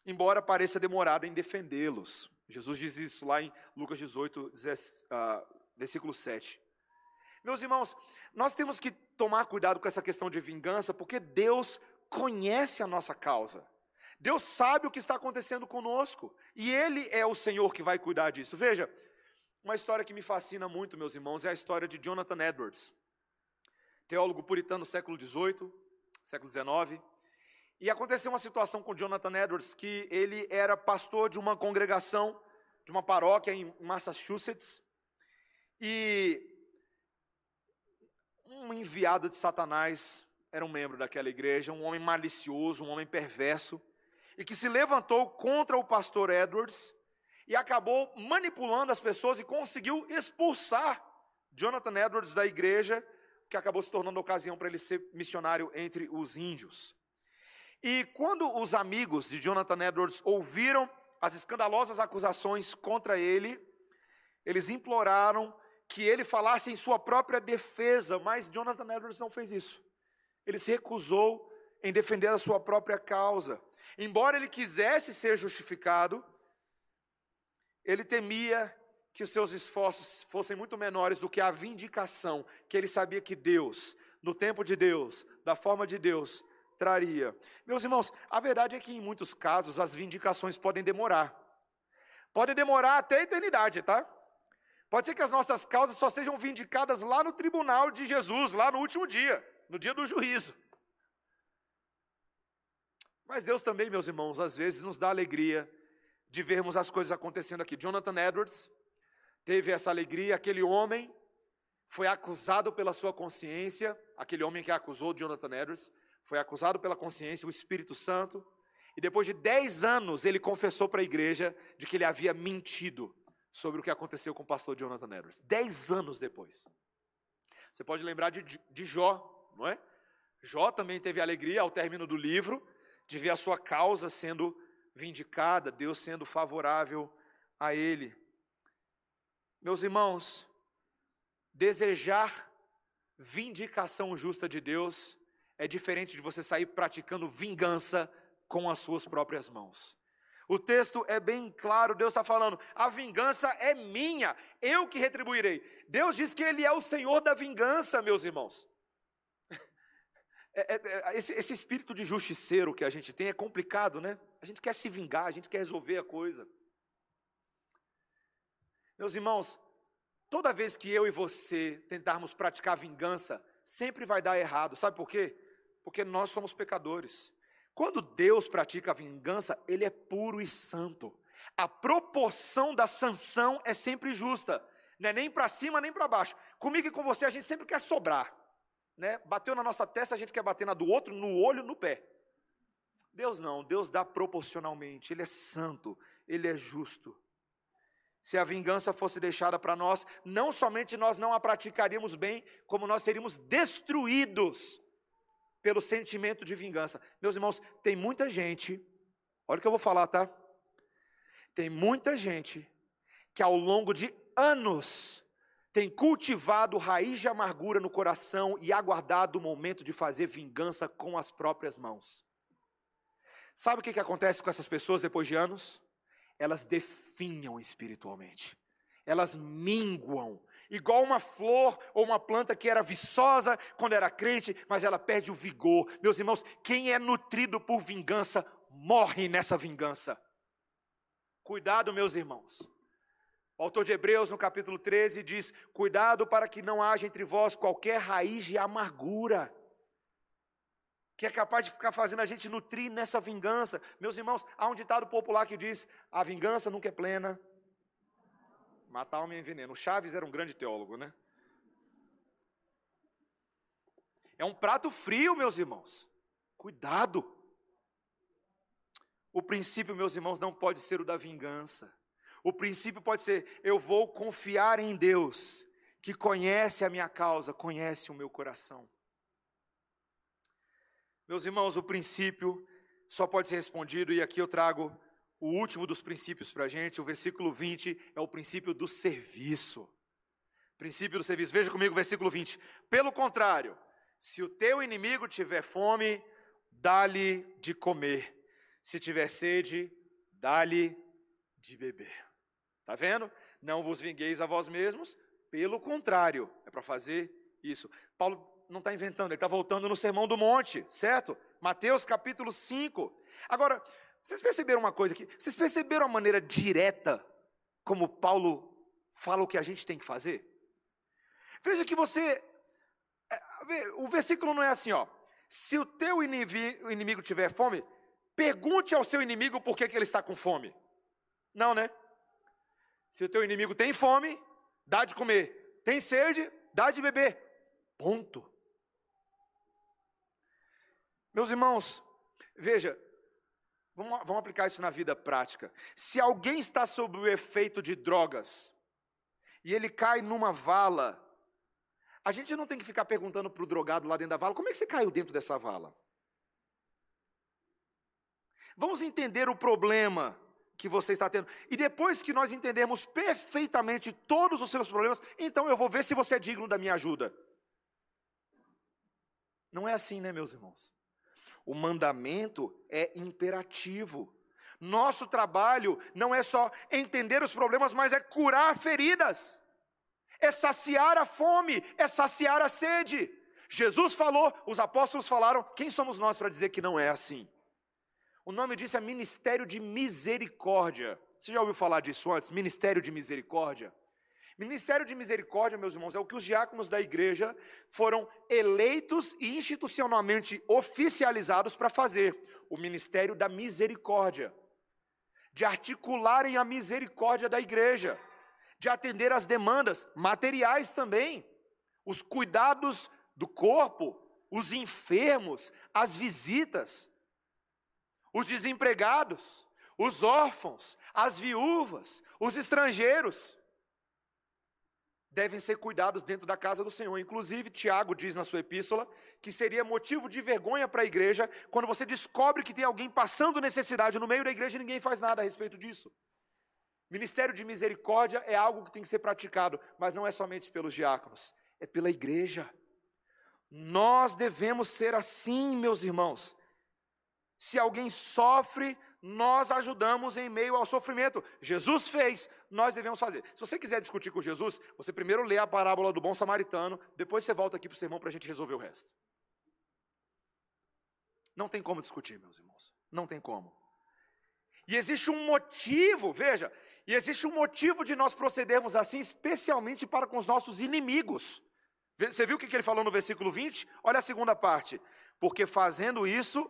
Speaker 1: embora pareça demorado em defendê-los. Jesus diz isso lá em Lucas 18, versículo 7. Meus irmãos, nós temos que tomar cuidado com essa questão de vingança, porque Deus conhece a nossa causa. Deus sabe o que está acontecendo conosco e Ele é o Senhor que vai cuidar disso. Veja, uma história que me fascina muito, meus irmãos, é a história de Jonathan Edwards, teólogo puritano do século XVIII, século XIX. E aconteceu uma situação com Jonathan Edwards que ele era pastor de uma congregação, de uma paróquia em Massachusetts, e um enviado de Satanás era um membro daquela igreja, um homem malicioso, um homem perverso, e que se levantou contra o pastor Edwards e acabou manipulando as pessoas e conseguiu expulsar Jonathan Edwards da igreja, que acabou se tornando ocasião para ele ser missionário entre os índios. E quando os amigos de Jonathan Edwards ouviram as escandalosas acusações contra ele, eles imploraram que ele falasse em sua própria defesa, mas Jonathan Edwards não fez isso. Ele se recusou em defender a sua própria causa. Embora ele quisesse ser justificado, ele temia que os seus esforços fossem muito menores do que a vindicação que ele sabia que Deus, no tempo de Deus, da forma de Deus, traria. Meus irmãos, a verdade é que em muitos casos as vindicações podem demorar. Podem demorar até a eternidade, tá? Pode ser que as nossas causas só sejam vindicadas lá no tribunal de Jesus, lá no último dia, no dia do juízo. Mas Deus também, meus irmãos, às vezes nos dá alegria de vermos as coisas acontecendo aqui. Jonathan Edwards teve essa alegria, aquele homem foi acusado pela sua consciência, aquele homem que acusou Jonathan Edwards, foi acusado pela consciência, o Espírito Santo, e depois de dez anos ele confessou para a igreja de que ele havia mentido sobre o que aconteceu com o pastor Jonathan Edwards. Dez anos depois. Você pode lembrar de, de Jó, não é? Jó também teve alegria ao término do livro, de ver a sua causa sendo vindicada, Deus sendo favorável a ele. Meus irmãos, desejar vindicação justa de Deus é diferente de você sair praticando vingança com as suas próprias mãos. O texto é bem claro, Deus está falando: a vingança é minha, eu que retribuirei. Deus diz que Ele é o Senhor da vingança, meus irmãos. É, é, é, esse, esse espírito de justiceiro que a gente tem é complicado, né? A gente quer se vingar, a gente quer resolver a coisa. Meus irmãos, toda vez que eu e você tentarmos praticar vingança, sempre vai dar errado. Sabe por quê? Porque nós somos pecadores. Quando Deus pratica a vingança, Ele é puro e santo. A proporção da sanção é sempre justa. Não é nem para cima nem para baixo. Comigo e com você, a gente sempre quer sobrar né? Bateu na nossa testa, a gente quer bater na do outro, no olho, no pé. Deus não, Deus dá proporcionalmente, Ele é santo, Ele é justo. Se a vingança fosse deixada para nós, não somente nós não a praticaríamos bem, como nós seríamos destruídos pelo sentimento de vingança. Meus irmãos, tem muita gente, olha o que eu vou falar, tá? Tem muita gente que ao longo de anos tem cultivado raiz de amargura no coração e aguardado o momento de fazer vingança com as próprias mãos. Sabe o que, que acontece com essas pessoas depois de anos? Elas definham espiritualmente, elas minguam, igual uma flor ou uma planta que era viçosa quando era crente, mas ela perde o vigor. Meus irmãos, quem é nutrido por vingança morre nessa vingança. Cuidado, meus irmãos. O autor de Hebreus, no capítulo 13, diz: Cuidado para que não haja entre vós qualquer raiz de amargura, que é capaz de ficar fazendo a gente nutrir nessa vingança. Meus irmãos, há um ditado popular que diz: A vingança nunca é plena. Matar homem é veneno. Chaves era um grande teólogo, né? É um prato frio, meus irmãos. Cuidado. O princípio, meus irmãos, não pode ser o da vingança. O princípio pode ser: eu vou confiar em Deus, que conhece a minha causa, conhece o meu coração. Meus irmãos, o princípio só pode ser respondido, e aqui eu trago o último dos princípios para a gente, o versículo 20 é o princípio do serviço. Princípio do serviço. Veja comigo o versículo 20. Pelo contrário, se o teu inimigo tiver fome, dá-lhe de comer. Se tiver sede, dá-lhe de beber. Está vendo? Não vos vingueis a vós mesmos, pelo contrário, é para fazer isso. Paulo não está inventando, ele está voltando no Sermão do Monte, certo? Mateus capítulo 5. Agora, vocês perceberam uma coisa aqui? Vocês perceberam a maneira direta como Paulo fala o que a gente tem que fazer? Veja que você. É, o versículo não é assim, ó. Se o teu inimigo, tiver fome, pergunte ao seu inimigo por que, que ele está com fome. Não, né? Se o teu inimigo tem fome, dá de comer. Tem sede, dá de beber. Ponto. Meus irmãos, veja, vamos, vamos aplicar isso na vida prática. Se alguém está sob o efeito de drogas e ele cai numa vala, a gente não tem que ficar perguntando para o drogado lá dentro da vala: como é que você caiu dentro dessa vala? Vamos entender o problema que você está tendo. E depois que nós entendermos perfeitamente todos os seus problemas, então eu vou ver se você é digno da minha ajuda. Não é assim, né, meus irmãos? O mandamento é imperativo. Nosso trabalho não é só entender os problemas, mas é curar feridas, é saciar a fome, é saciar a sede. Jesus falou, os apóstolos falaram, quem somos nós para dizer que não é assim? O nome disso é ministério de misericórdia. Você já ouviu falar disso antes? Ministério de misericórdia. Ministério de misericórdia, meus irmãos, é o que os diáconos da igreja foram eleitos e institucionalmente oficializados para fazer. O ministério da misericórdia. De articularem a misericórdia da igreja. De atender às demandas materiais também. Os cuidados do corpo, os enfermos, as visitas, os desempregados, os órfãos, as viúvas, os estrangeiros devem ser cuidados dentro da casa do Senhor. Inclusive, Tiago diz na sua epístola que seria motivo de vergonha para a igreja quando você descobre que tem alguém passando necessidade no meio da igreja e ninguém faz nada a respeito disso. Ministério de misericórdia é algo que tem que ser praticado, mas não é somente pelos diáconos, é pela igreja. Nós devemos ser assim, meus irmãos. Se alguém sofre, nós ajudamos em meio ao sofrimento. Jesus fez, nós devemos fazer. Se você quiser discutir com Jesus, você primeiro lê a parábola do bom samaritano, depois você volta aqui para o sermão para a gente resolver o resto. Não tem como discutir, meus irmãos. Não tem como. E existe um motivo, veja, e existe um motivo de nós procedermos assim, especialmente para com os nossos inimigos. Você viu o que ele falou no versículo 20? Olha a segunda parte. Porque fazendo isso,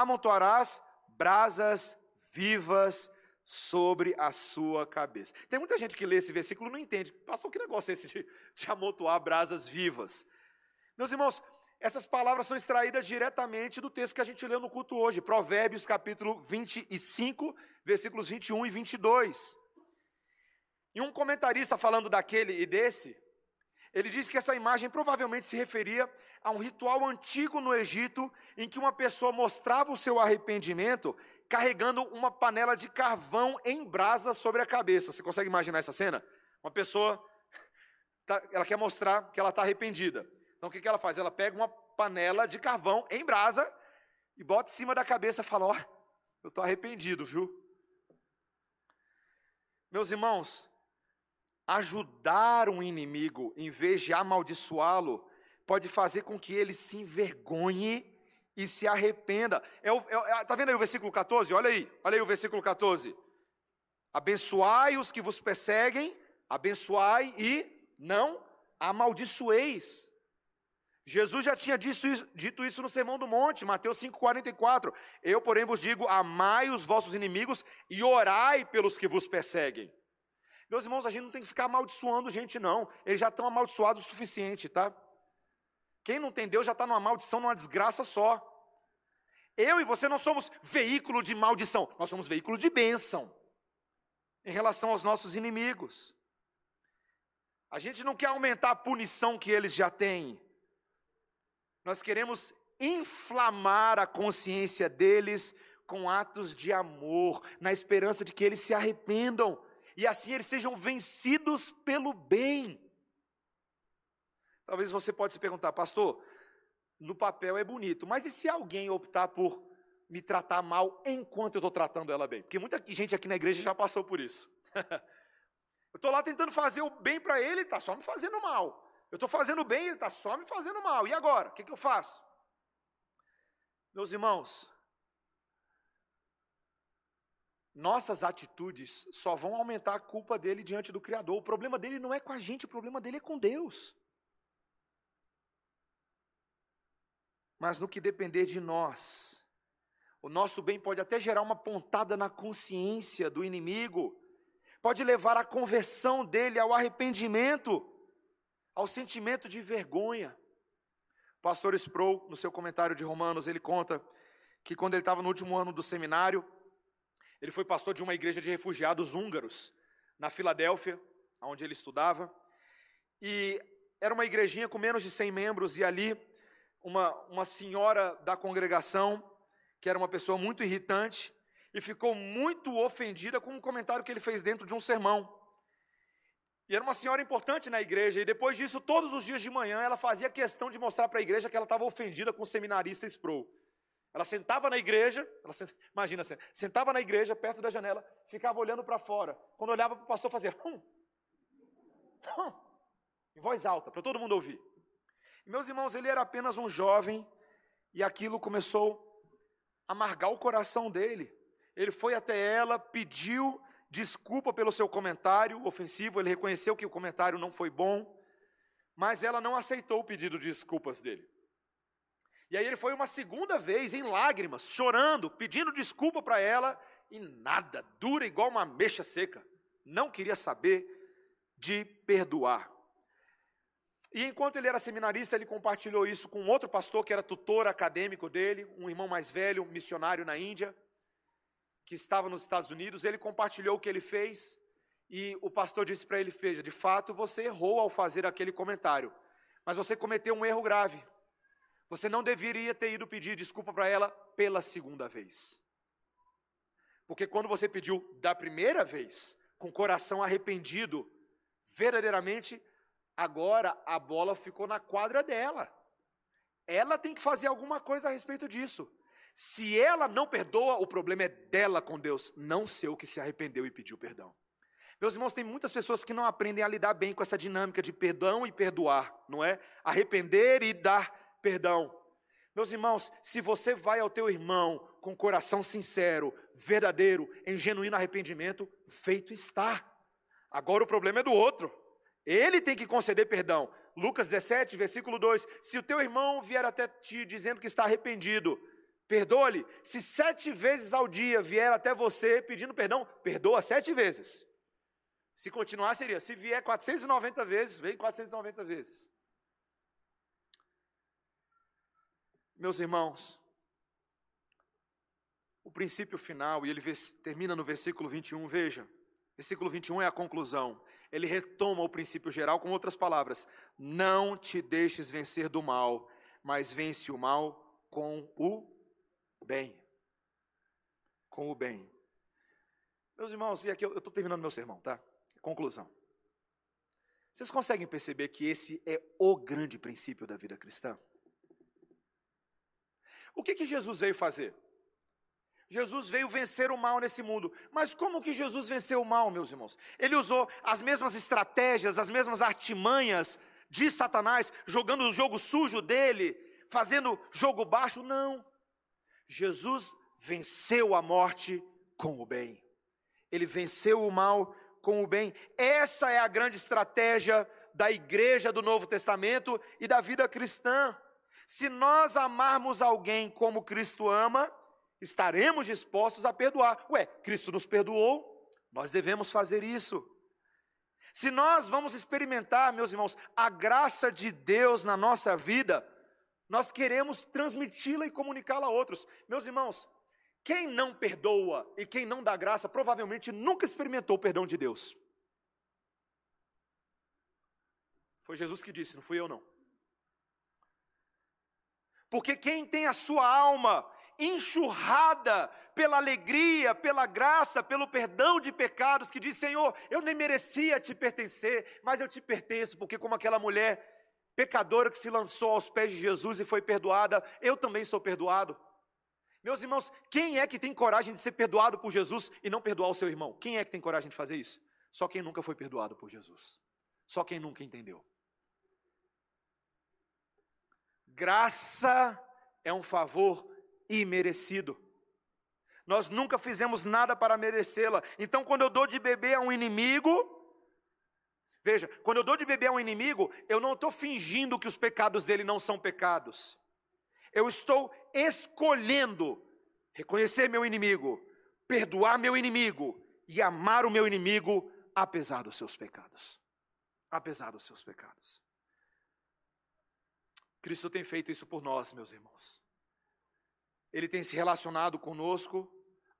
Speaker 1: amontoarás brasas vivas sobre a sua cabeça. Tem muita gente que lê esse versículo e não entende. Pastor, que negócio é esse de, de amontoar brasas vivas? Meus irmãos, essas palavras são extraídas diretamente do texto que a gente leu no culto hoje, Provérbios capítulo 25, versículos 21 e 22. E um comentarista falando daquele e desse, ele diz que essa imagem provavelmente se referia a um ritual antigo no Egito, em que uma pessoa mostrava o seu arrependimento carregando uma panela de carvão em brasa sobre a cabeça. Você consegue imaginar essa cena? Uma pessoa, (laughs) tá, ela quer mostrar que ela está arrependida. Então o que, ela faz? Ela pega uma panela de carvão em brasa e bota em cima da cabeça e fala: Ó, oh, eu estou arrependido, viu? Meus irmãos, ajudar um inimigo em vez de amaldiçoá-lo pode fazer com que ele se envergonhe e se arrependa. É, é, é, tá vendo aí o versículo 14? Olha aí, olha aí o versículo 14. Abençoai os que vos perseguem, abençoai e não amaldiçoeis. Jesus já tinha dito isso, dito isso no Sermão do Monte, Mateus 5,44. Eu, porém, vos digo: amai os vossos inimigos e orai pelos que vos perseguem. Meus irmãos, a gente não tem que ficar amaldiçoando gente, não. Eles já estão amaldiçoados o suficiente, tá? Quem não tem Deus já está numa maldição, numa desgraça só. Eu e você não somos veículo de maldição, nós somos veículo de bênção em relação aos nossos inimigos. A gente não quer aumentar a punição que eles já têm. Nós queremos inflamar a consciência deles com atos de amor, na esperança de que eles se arrependam e assim eles sejam vencidos pelo bem. Talvez você pode se perguntar, pastor, no papel é bonito, mas e se alguém optar por me tratar mal enquanto eu estou tratando ela bem? Porque muita gente aqui na igreja já passou por isso. (laughs) eu estou lá tentando fazer o bem para ele, ele está só me fazendo mal. Eu estou fazendo bem, ele está só me fazendo mal. E agora? O que, que eu faço? Meus irmãos, nossas atitudes só vão aumentar a culpa dele diante do Criador. O problema dele não é com a gente, o problema dele é com Deus. Mas no que depender de nós, o nosso bem pode até gerar uma pontada na consciência do inimigo, pode levar à conversão dele, ao arrependimento, ao sentimento de vergonha. O pastor Sproul, no seu comentário de Romanos, ele conta que quando ele estava no último ano do seminário, ele foi pastor de uma igreja de refugiados húngaros, na Filadélfia, onde ele estudava. E era uma igrejinha com menos de 100 membros, e ali uma, uma senhora da congregação, que era uma pessoa muito irritante, e ficou muito ofendida com um comentário que ele fez dentro de um sermão. E era uma senhora importante na igreja, e depois disso, todos os dias de manhã, ela fazia questão de mostrar para a igreja que ela estava ofendida com o seminarista Sproul. Ela sentava na igreja, sent... imagina, sentava na igreja, perto da janela, ficava olhando para fora. Quando olhava para o pastor, fazia hum, hum, em voz alta, para todo mundo ouvir. E, meus irmãos, ele era apenas um jovem, e aquilo começou a amargar o coração dele. Ele foi até ela, pediu desculpa pelo seu comentário ofensivo, ele reconheceu que o comentário não foi bom, mas ela não aceitou o pedido de desculpas dele. E aí ele foi uma segunda vez em lágrimas, chorando, pedindo desculpa para ela, e nada, dura igual uma mecha seca. Não queria saber de perdoar. E enquanto ele era seminarista, ele compartilhou isso com outro pastor que era tutor acadêmico dele, um irmão mais velho, missionário na Índia, que estava nos Estados Unidos. Ele compartilhou o que ele fez e o pastor disse para ele: Veja, de fato você errou ao fazer aquele comentário, mas você cometeu um erro grave. Você não deveria ter ido pedir desculpa para ela pela segunda vez. Porque quando você pediu da primeira vez, com o coração arrependido, verdadeiramente Agora a bola ficou na quadra dela. Ela tem que fazer alguma coisa a respeito disso. Se ela não perdoa, o problema é dela com Deus, não seu que se arrependeu e pediu perdão. Meus irmãos, tem muitas pessoas que não aprendem a lidar bem com essa dinâmica de perdão e perdoar, não é? Arrepender e dar perdão. Meus irmãos, se você vai ao teu irmão com coração sincero, verdadeiro, em genuíno arrependimento, feito está. Agora o problema é do outro. Ele tem que conceder perdão. Lucas 17, versículo 2: Se o teu irmão vier até ti dizendo que está arrependido, perdoa-lhe. Se sete vezes ao dia vier até você pedindo perdão, perdoa sete vezes. Se continuar, seria: se vier 490 vezes, vem 490 vezes. Meus irmãos, o princípio final, e ele termina no versículo 21, veja. Versículo 21 é a conclusão ele retoma o princípio geral com outras palavras: não te deixes vencer do mal, mas vence o mal com o bem. Com o bem. Meus irmãos, e aqui eu estou terminando meu sermão, tá? Conclusão. Vocês conseguem perceber que esse é o grande princípio da vida cristã? O que, que Jesus veio fazer? Jesus veio vencer o mal nesse mundo. Mas como que Jesus venceu o mal, meus irmãos? Ele usou as mesmas estratégias, as mesmas artimanhas de Satanás, jogando o jogo sujo dele, fazendo jogo baixo? Não. Jesus venceu a morte com o bem. Ele venceu o mal com o bem. Essa é a grande estratégia da igreja do Novo Testamento e da vida cristã. Se nós amarmos alguém como Cristo ama, estaremos dispostos a perdoar. Ué, Cristo nos perdoou, nós devemos fazer isso. Se nós vamos experimentar, meus irmãos, a graça de Deus na nossa vida, nós queremos transmiti-la e comunicá-la a outros. Meus irmãos, quem não perdoa e quem não dá graça, provavelmente nunca experimentou o perdão de Deus. Foi Jesus que disse, não fui eu não. Porque quem tem a sua alma enxurrada pela alegria, pela graça, pelo perdão de pecados, que diz: Senhor, eu nem merecia te pertencer, mas eu te pertenço, porque, como aquela mulher pecadora que se lançou aos pés de Jesus e foi perdoada, eu também sou perdoado. Meus irmãos, quem é que tem coragem de ser perdoado por Jesus e não perdoar o seu irmão? Quem é que tem coragem de fazer isso? Só quem nunca foi perdoado por Jesus. Só quem nunca entendeu. Graça é um favor imerecido. Nós nunca fizemos nada para merecê-la. Então, quando eu dou de beber a um inimigo, veja, quando eu dou de beber a um inimigo, eu não estou fingindo que os pecados dele não são pecados. Eu estou escolhendo reconhecer meu inimigo, perdoar meu inimigo e amar o meu inimigo apesar dos seus pecados. Apesar dos seus pecados. Cristo tem feito isso por nós, meus irmãos. Ele tem se relacionado conosco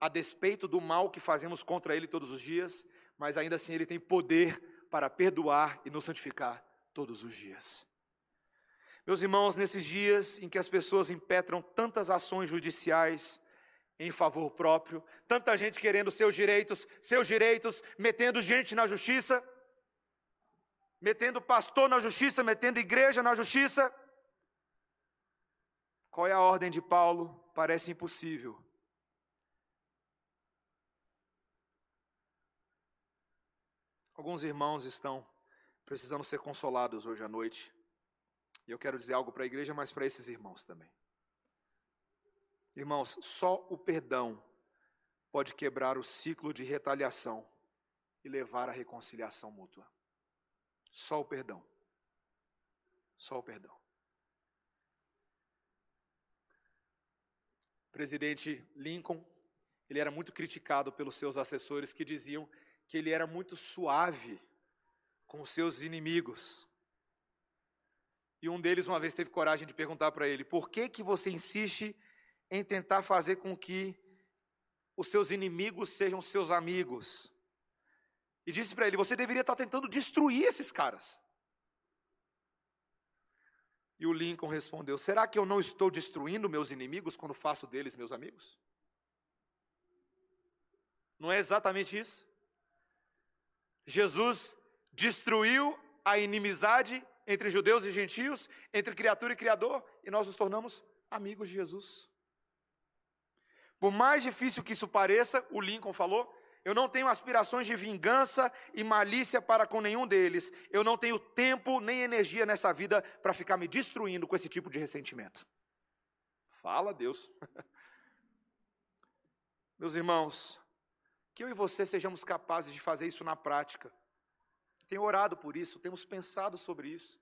Speaker 1: a despeito do mal que fazemos contra Ele todos os dias, mas ainda assim Ele tem poder para perdoar e nos santificar todos os dias. Meus irmãos, nesses dias em que as pessoas impetram tantas ações judiciais em favor próprio, tanta gente querendo seus direitos, seus direitos, metendo gente na justiça, metendo pastor na justiça, metendo igreja na justiça. Qual é a ordem de Paulo? parece impossível. Alguns irmãos estão precisando ser consolados hoje à noite. E eu quero dizer algo para a igreja, mas para esses irmãos também. Irmãos, só o perdão pode quebrar o ciclo de retaliação e levar à reconciliação mútua. Só o perdão. Só o perdão. Presidente Lincoln, ele era muito criticado pelos seus assessores que diziam que ele era muito suave com seus inimigos. E um deles uma vez teve coragem de perguntar para ele: "Por que que você insiste em tentar fazer com que os seus inimigos sejam seus amigos?" E disse para ele: "Você deveria estar tentando destruir esses caras." E o Lincoln respondeu: Será que eu não estou destruindo meus inimigos quando faço deles meus amigos? Não é exatamente isso? Jesus destruiu a inimizade entre judeus e gentios, entre criatura e criador, e nós nos tornamos amigos de Jesus. Por mais difícil que isso pareça, o Lincoln falou, eu não tenho aspirações de vingança e malícia para com nenhum deles. Eu não tenho tempo nem energia nessa vida para ficar me destruindo com esse tipo de ressentimento. Fala, Deus. (laughs) Meus irmãos, que eu e você sejamos capazes de fazer isso na prática. Tenho orado por isso, temos pensado sobre isso.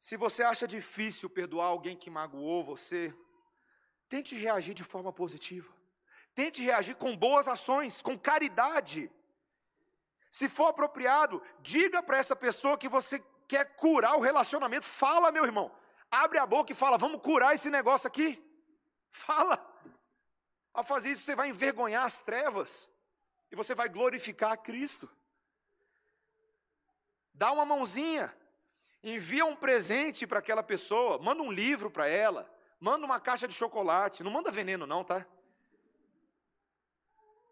Speaker 1: Se você acha difícil perdoar alguém que magoou você, tente reagir de forma positiva. Tente reagir com boas ações, com caridade. Se for apropriado, diga para essa pessoa que você quer curar o relacionamento. Fala, meu irmão. Abre a boca e fala: vamos curar esse negócio aqui. (laughs) Fala. Ao fazer isso, você vai envergonhar as trevas e você vai glorificar a Cristo. Dá uma mãozinha, envia um presente para aquela pessoa, manda um livro para ela, manda uma caixa de chocolate, não manda veneno não, tá?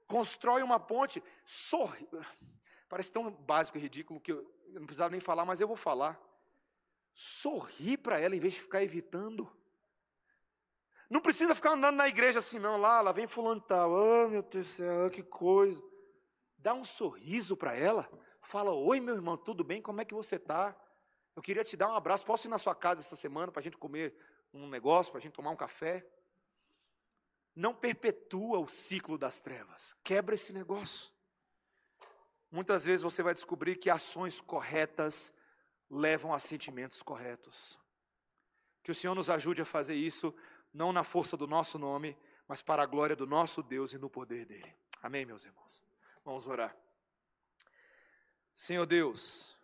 Speaker 1: Constrói uma ponte, sorri. Parece tão básico e ridículo que eu não precisava nem falar, mas eu vou falar. Sorri para ela em vez de ficar evitando. Não precisa ficar andando na igreja assim, não. Lá, lá vem fulano tal. Oh, meu Deus do céu, que coisa. Dá um sorriso para ela. Fala, oi, meu irmão, tudo bem? Como é que você está? Eu queria te dar um abraço. Posso ir na sua casa essa semana para a gente comer um negócio, para a gente tomar um café? Não perpetua o ciclo das trevas. Quebra esse negócio. Muitas vezes você vai descobrir que ações corretas levam a sentimentos corretos. Que o Senhor nos ajude a fazer isso, não na força do nosso nome, mas para a glória do nosso Deus e no poder dele. Amém, meus irmãos? Vamos orar. Senhor Deus,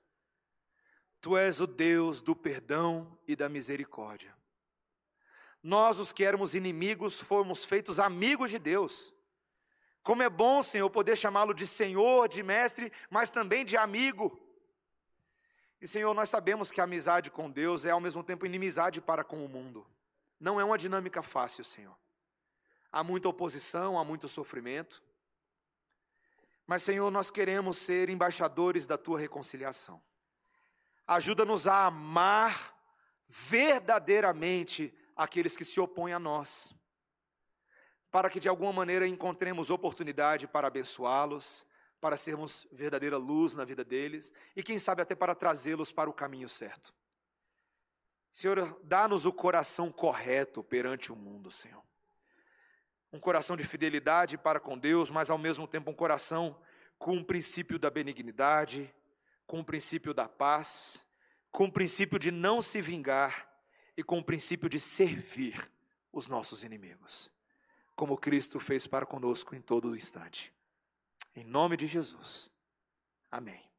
Speaker 1: Tu és o Deus do perdão e da misericórdia. Nós, os que éramos inimigos, fomos feitos amigos de Deus. Como é bom, Senhor, poder chamá-lo de Senhor, de Mestre, mas também de amigo. E, Senhor, nós sabemos que a amizade com Deus é ao mesmo tempo inimizade para com o mundo. Não é uma dinâmica fácil, Senhor. Há muita oposição, há muito sofrimento. Mas, Senhor, nós queremos ser embaixadores da tua reconciliação. Ajuda-nos a amar verdadeiramente aqueles que se opõem a nós, para que de alguma maneira encontremos oportunidade para abençoá-los, para sermos verdadeira luz na vida deles e, quem sabe, até para trazê-los para o caminho certo. Senhor, dá-nos o coração correto perante o mundo, Senhor. Um coração de fidelidade para com Deus, mas ao mesmo tempo um coração com o princípio da benignidade, com o princípio da paz, com o princípio de não se vingar e com o princípio de servir os nossos inimigos, como Cristo fez para conosco em todo o instante. Em nome de Jesus. Amém.